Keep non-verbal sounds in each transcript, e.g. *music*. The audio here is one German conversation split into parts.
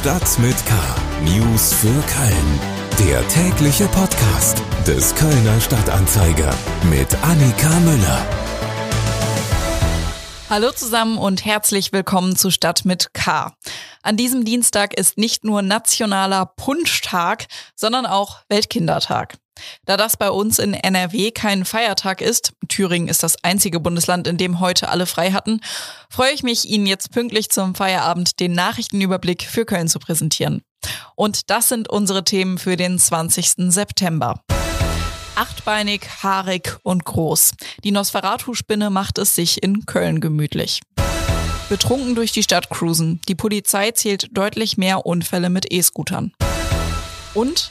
Stadt mit K. News für Köln. Der tägliche Podcast des Kölner Stadtanzeiger mit Annika Müller. Hallo zusammen und herzlich willkommen zu Stadt mit K. An diesem Dienstag ist nicht nur nationaler Punschtag, sondern auch Weltkindertag. Da das bei uns in NRW kein Feiertag ist, Thüringen ist das einzige Bundesland, in dem heute alle frei hatten, freue ich mich, Ihnen jetzt pünktlich zum Feierabend den Nachrichtenüberblick für Köln zu präsentieren. Und das sind unsere Themen für den 20. September. Achtbeinig, haarig und groß. Die Nosferatu-Spinne macht es sich in Köln gemütlich. Betrunken durch die Stadt cruisen. Die Polizei zählt deutlich mehr Unfälle mit E-Scootern. Und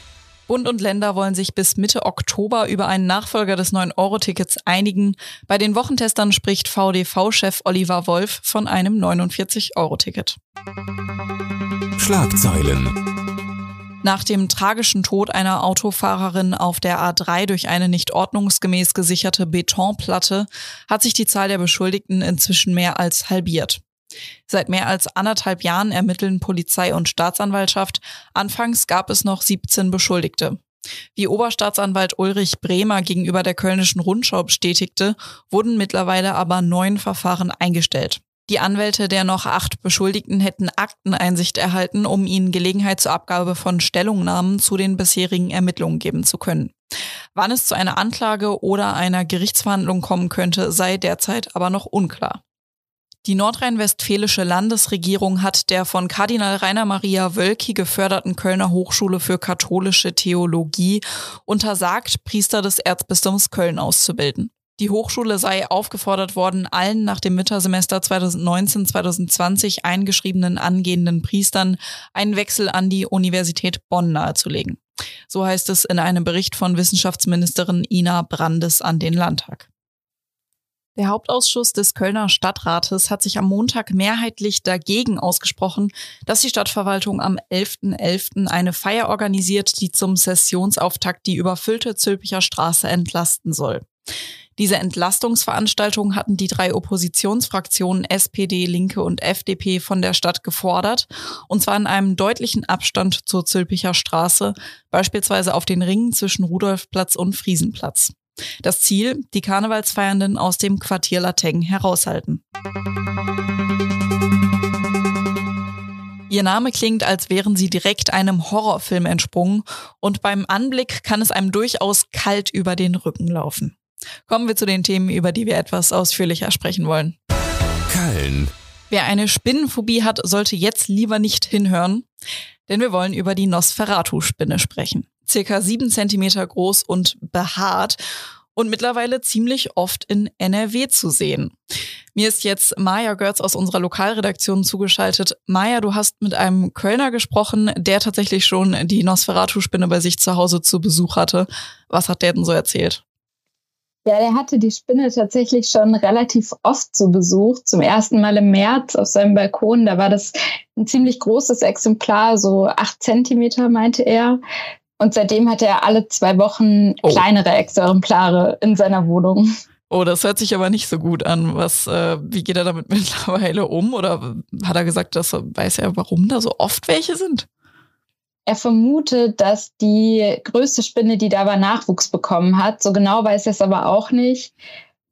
Bund und Länder wollen sich bis Mitte Oktober über einen Nachfolger des 9-Euro-Tickets einigen. Bei den Wochentestern spricht VDV-Chef Oliver Wolf von einem 49-Euro-Ticket. Schlagzeilen. Nach dem tragischen Tod einer Autofahrerin auf der A3 durch eine nicht ordnungsgemäß gesicherte Betonplatte hat sich die Zahl der Beschuldigten inzwischen mehr als halbiert. Seit mehr als anderthalb Jahren ermitteln Polizei und Staatsanwaltschaft. Anfangs gab es noch 17 Beschuldigte. Wie Oberstaatsanwalt Ulrich Bremer gegenüber der Kölnischen Rundschau bestätigte, wurden mittlerweile aber neun Verfahren eingestellt. Die Anwälte der noch acht Beschuldigten hätten Akteneinsicht erhalten, um ihnen Gelegenheit zur Abgabe von Stellungnahmen zu den bisherigen Ermittlungen geben zu können. Wann es zu einer Anklage oder einer Gerichtsverhandlung kommen könnte, sei derzeit aber noch unklar. Die nordrhein-westfälische Landesregierung hat der von Kardinal Rainer Maria Wölki geförderten Kölner Hochschule für katholische Theologie untersagt, Priester des Erzbistums Köln auszubilden. Die Hochschule sei aufgefordert worden, allen nach dem Wintersemester 2019-2020 eingeschriebenen angehenden Priestern einen Wechsel an die Universität Bonn nahezulegen. So heißt es in einem Bericht von Wissenschaftsministerin Ina Brandes an den Landtag. Der Hauptausschuss des Kölner Stadtrates hat sich am Montag mehrheitlich dagegen ausgesprochen, dass die Stadtverwaltung am 11.11. .11. eine Feier organisiert, die zum Sessionsauftakt die überfüllte Zülpicher Straße entlasten soll. Diese Entlastungsveranstaltung hatten die drei Oppositionsfraktionen SPD, Linke und FDP von der Stadt gefordert, und zwar in einem deutlichen Abstand zur Zülpicher Straße, beispielsweise auf den Ringen zwischen Rudolfplatz und Friesenplatz. Das Ziel, die Karnevalsfeiernden aus dem Quartier Lateng heraushalten. Ihr Name klingt, als wären sie direkt einem Horrorfilm entsprungen und beim Anblick kann es einem durchaus kalt über den Rücken laufen. Kommen wir zu den Themen, über die wir etwas ausführlicher sprechen wollen. Köln. Wer eine Spinnenphobie hat, sollte jetzt lieber nicht hinhören, denn wir wollen über die Nosferatu-Spinne sprechen circa sieben Zentimeter groß und behaart und mittlerweile ziemlich oft in NRW zu sehen. Mir ist jetzt Maja Görz aus unserer Lokalredaktion zugeschaltet. Maja, du hast mit einem Kölner gesprochen, der tatsächlich schon die Nosferatu-Spinne bei sich zu Hause zu Besuch hatte. Was hat der denn so erzählt? Ja, der hatte die Spinne tatsächlich schon relativ oft zu Besuch. Zum ersten Mal im März auf seinem Balkon. Da war das ein ziemlich großes Exemplar, so acht Zentimeter, meinte er. Und seitdem hat er alle zwei Wochen oh. kleinere Exemplare in seiner Wohnung. Oh, das hört sich aber nicht so gut an. Was, äh, wie geht er damit *laughs* mittlerweile um? Oder hat er gesagt, dass weiß er, warum da so oft welche sind? Er vermutet, dass die größte Spinne, die da war, Nachwuchs bekommen hat. So genau weiß er es aber auch nicht.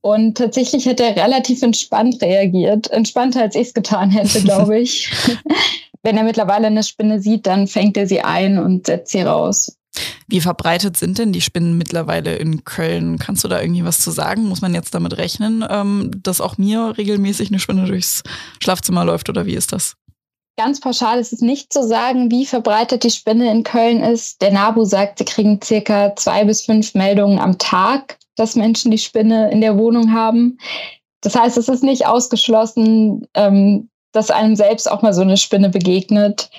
Und tatsächlich hat er relativ entspannt reagiert. Entspannter, als ich es getan hätte, *laughs* glaube ich. *laughs* Wenn er mittlerweile eine Spinne sieht, dann fängt er sie ein und setzt sie raus. Wie verbreitet sind denn die Spinnen mittlerweile in Köln? Kannst du da irgendwie was zu sagen? Muss man jetzt damit rechnen, ähm, dass auch mir regelmäßig eine Spinne durchs Schlafzimmer läuft oder wie ist das? Ganz pauschal ist es nicht zu sagen, wie verbreitet die Spinne in Köln ist. Der NABU sagt, sie kriegen circa zwei bis fünf Meldungen am Tag, dass Menschen die Spinne in der Wohnung haben. Das heißt, es ist nicht ausgeschlossen, ähm, dass einem selbst auch mal so eine Spinne begegnet.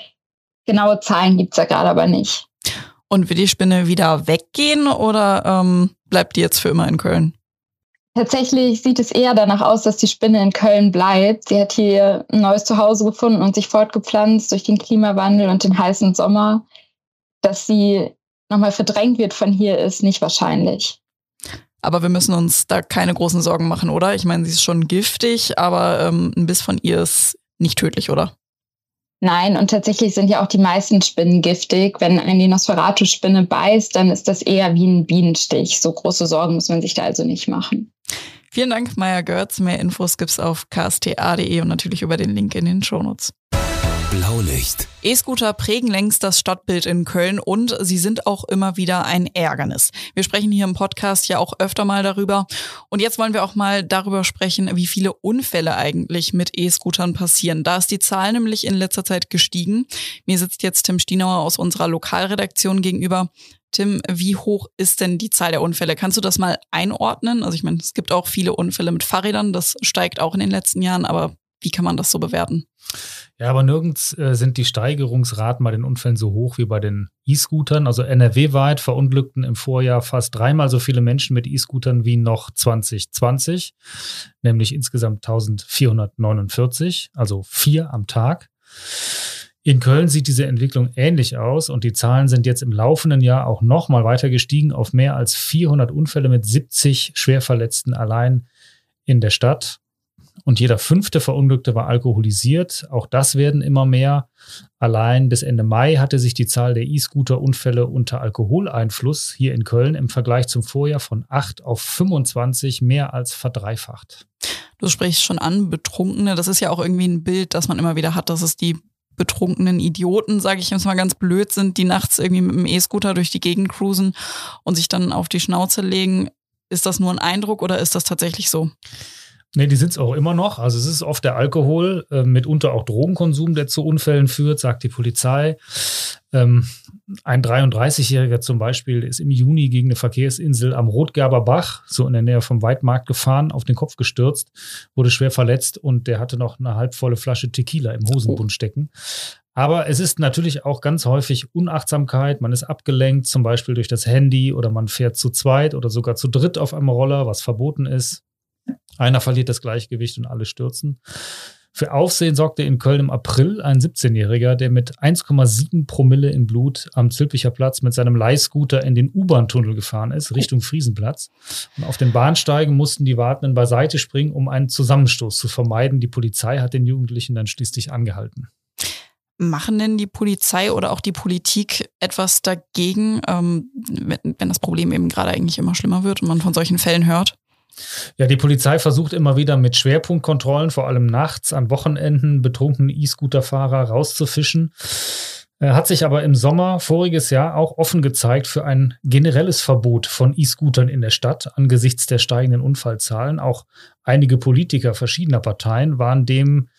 Genaue Zahlen gibt es da gerade aber nicht. Und wird die Spinne wieder weggehen oder ähm, bleibt die jetzt für immer in Köln? Tatsächlich sieht es eher danach aus, dass die Spinne in Köln bleibt. Sie hat hier ein neues Zuhause gefunden und sich fortgepflanzt durch den Klimawandel und den heißen Sommer. Dass sie nochmal verdrängt wird von hier, ist nicht wahrscheinlich. Aber wir müssen uns da keine großen Sorgen machen, oder? Ich meine, sie ist schon giftig, aber ähm, ein Biss von ihr ist nicht tödlich, oder? Nein, und tatsächlich sind ja auch die meisten Spinnen giftig. Wenn ein die Nosferatu-Spinne beißt, dann ist das eher wie ein Bienenstich. So große Sorgen muss man sich da also nicht machen. Vielen Dank, Maya Götz. Mehr Infos gibt's auf ksta.de und natürlich über den Link in den Shownotes. Blaulicht. E-Scooter prägen längst das Stadtbild in Köln und sie sind auch immer wieder ein Ärgernis. Wir sprechen hier im Podcast ja auch öfter mal darüber. Und jetzt wollen wir auch mal darüber sprechen, wie viele Unfälle eigentlich mit E-Scootern passieren. Da ist die Zahl nämlich in letzter Zeit gestiegen. Mir sitzt jetzt Tim Stienauer aus unserer Lokalredaktion gegenüber. Tim, wie hoch ist denn die Zahl der Unfälle? Kannst du das mal einordnen? Also ich meine, es gibt auch viele Unfälle mit Fahrrädern, das steigt auch in den letzten Jahren, aber wie kann man das so bewerten? Ja, aber nirgends äh, sind die Steigerungsraten bei den Unfällen so hoch wie bei den E-Scootern. Also NRW-weit verunglückten im Vorjahr fast dreimal so viele Menschen mit E-Scootern wie noch 2020, nämlich insgesamt 1449, also vier am Tag. In Köln sieht diese Entwicklung ähnlich aus und die Zahlen sind jetzt im laufenden Jahr auch nochmal weiter gestiegen auf mehr als 400 Unfälle mit 70 Schwerverletzten allein in der Stadt. Und jeder fünfte Verunglückte war alkoholisiert. Auch das werden immer mehr. Allein bis Ende Mai hatte sich die Zahl der E-Scooter-Unfälle unter Alkoholeinfluss hier in Köln im Vergleich zum Vorjahr von 8 auf 25 mehr als verdreifacht. Du sprichst schon an, Betrunkene. Das ist ja auch irgendwie ein Bild, das man immer wieder hat, dass es die betrunkenen Idioten, sage ich jetzt mal ganz blöd sind, die nachts irgendwie mit dem E-Scooter durch die Gegend cruisen und sich dann auf die Schnauze legen. Ist das nur ein Eindruck oder ist das tatsächlich so? Nee, die sind es auch immer noch. Also es ist oft der Alkohol, äh, mitunter auch Drogenkonsum, der zu Unfällen führt, sagt die Polizei. Ähm, ein 33-Jähriger zum Beispiel ist im Juni gegen eine Verkehrsinsel am Rotgerber Bach, so in der Nähe vom Weidmarkt gefahren, auf den Kopf gestürzt, wurde schwer verletzt und der hatte noch eine halbvolle Flasche Tequila im Hosenbund stecken. Aber es ist natürlich auch ganz häufig Unachtsamkeit. Man ist abgelenkt, zum Beispiel durch das Handy oder man fährt zu zweit oder sogar zu dritt auf einem Roller, was verboten ist. Einer verliert das Gleichgewicht und alle stürzen. Für Aufsehen sorgte in Köln im April ein 17-Jähriger, der mit 1,7 Promille im Blut am Zülpicher Platz mit seinem Leihscooter in den U-Bahn-Tunnel gefahren ist, Richtung Friesenplatz. Und auf den Bahnsteigen mussten die Wartenden beiseite springen, um einen Zusammenstoß zu vermeiden. Die Polizei hat den Jugendlichen dann schließlich angehalten. Machen denn die Polizei oder auch die Politik etwas dagegen, ähm, wenn, wenn das Problem eben gerade eigentlich immer schlimmer wird und man von solchen Fällen hört? Ja, die Polizei versucht immer wieder mit Schwerpunktkontrollen, vor allem nachts, an Wochenenden, betrunkene E-Scooter-Fahrer rauszufischen. Er hat sich aber im Sommer voriges Jahr auch offen gezeigt für ein generelles Verbot von E-Scootern in der Stadt angesichts der steigenden Unfallzahlen. Auch einige Politiker verschiedener Parteien waren dem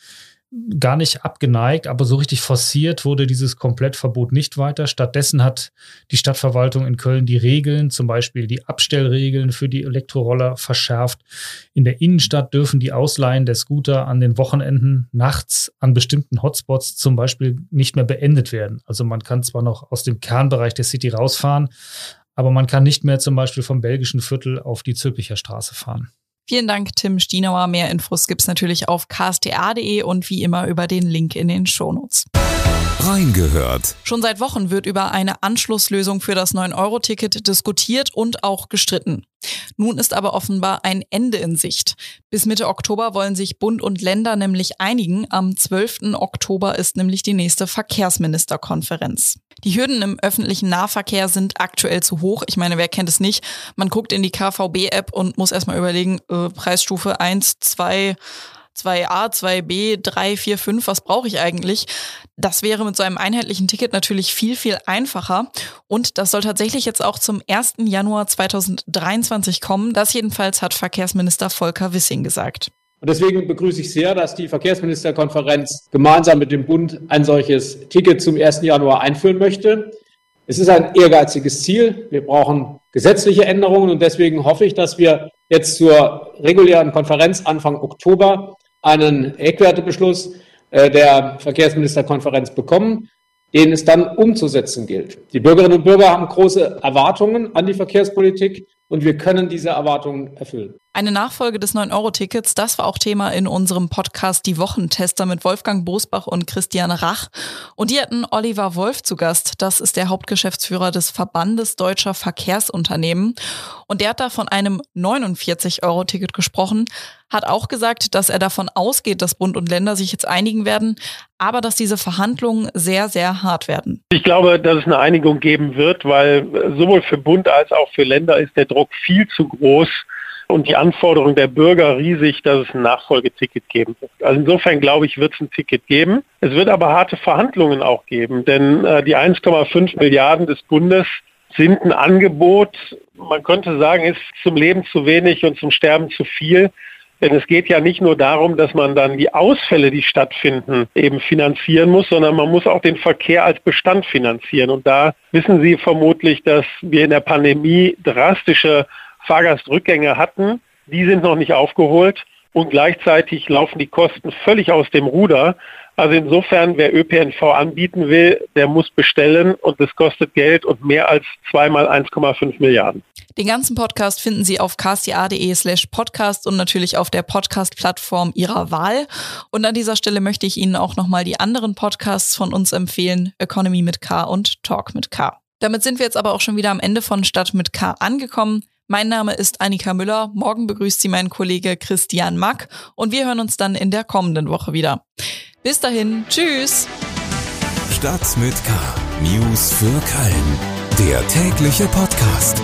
gar nicht abgeneigt, aber so richtig forciert wurde dieses Komplettverbot nicht weiter. Stattdessen hat die Stadtverwaltung in Köln die Regeln, zum Beispiel die Abstellregeln für die Elektroroller verschärft. In der Innenstadt dürfen die Ausleihen der Scooter an den Wochenenden nachts an bestimmten Hotspots zum Beispiel nicht mehr beendet werden. Also man kann zwar noch aus dem Kernbereich der City rausfahren, aber man kann nicht mehr zum Beispiel vom belgischen Viertel auf die Zülpicher Straße fahren. Vielen Dank, Tim Stienauer. Mehr Infos gibt's natürlich auf ksta.de und wie immer über den Link in den Shownotes. Reingehört. Schon seit Wochen wird über eine Anschlusslösung für das 9-Euro-Ticket diskutiert und auch gestritten. Nun ist aber offenbar ein Ende in Sicht. Bis Mitte Oktober wollen sich Bund und Länder nämlich einigen. Am 12. Oktober ist nämlich die nächste Verkehrsministerkonferenz. Die Hürden im öffentlichen Nahverkehr sind aktuell zu hoch. Ich meine, wer kennt es nicht? Man guckt in die KVB-App und muss erstmal überlegen, äh, Preisstufe 1, 2, 2a, 2b, 3, 4, 5, was brauche ich eigentlich? Das wäre mit so einem einheitlichen Ticket natürlich viel, viel einfacher. Und das soll tatsächlich jetzt auch zum 1. Januar 2023 kommen. Das jedenfalls hat Verkehrsminister Volker Wissing gesagt. Und deswegen begrüße ich sehr, dass die Verkehrsministerkonferenz gemeinsam mit dem Bund ein solches Ticket zum 1. Januar einführen möchte. Es ist ein ehrgeiziges Ziel. Wir brauchen gesetzliche Änderungen und deswegen hoffe ich, dass wir jetzt zur regulären Konferenz Anfang Oktober einen Eckwertebeschluss äh, der Verkehrsministerkonferenz bekommen, den es dann umzusetzen gilt. Die Bürgerinnen und Bürger haben große Erwartungen an die Verkehrspolitik und wir können diese Erwartungen erfüllen. Eine Nachfolge des 9-Euro-Tickets, das war auch Thema in unserem Podcast Die Wochentester mit Wolfgang Bosbach und Christian Rach. Und die hatten Oliver Wolf zu Gast. Das ist der Hauptgeschäftsführer des Verbandes Deutscher Verkehrsunternehmen. Und der hat da von einem 49-Euro-Ticket gesprochen, hat auch gesagt, dass er davon ausgeht, dass Bund und Länder sich jetzt einigen werden, aber dass diese Verhandlungen sehr, sehr hart werden. Ich glaube, dass es eine Einigung geben wird, weil sowohl für Bund als auch für Länder ist der Druck viel zu groß und die Anforderung der Bürger riesig, dass es ein Nachfolgeticket geben wird. Also insofern glaube ich, wird es ein Ticket geben. Es wird aber harte Verhandlungen auch geben, denn äh, die 1,5 Milliarden des Bundes sind ein Angebot, man könnte sagen, ist zum Leben zu wenig und zum Sterben zu viel. Denn es geht ja nicht nur darum, dass man dann die Ausfälle, die stattfinden, eben finanzieren muss, sondern man muss auch den Verkehr als Bestand finanzieren. Und da wissen Sie vermutlich, dass wir in der Pandemie drastische Fahrgastrückgänge hatten. Die sind noch nicht aufgeholt und gleichzeitig laufen die Kosten völlig aus dem Ruder. Also insofern, wer ÖPNV anbieten will, der muss bestellen und das kostet Geld und mehr als zweimal 1,5 Milliarden. Den ganzen Podcast finden Sie auf ksta.de slash podcast und natürlich auf der Podcast-Plattform Ihrer Wahl. Und an dieser Stelle möchte ich Ihnen auch nochmal die anderen Podcasts von uns empfehlen, Economy mit K und Talk mit K. Damit sind wir jetzt aber auch schon wieder am Ende von Stadt mit K angekommen. Mein Name ist Annika Müller. Morgen begrüßt Sie mein Kollege Christian Mack und wir hören uns dann in der kommenden Woche wieder. Bis dahin, tschüss. Stadt mit K. News für Köln. Der tägliche Podcast.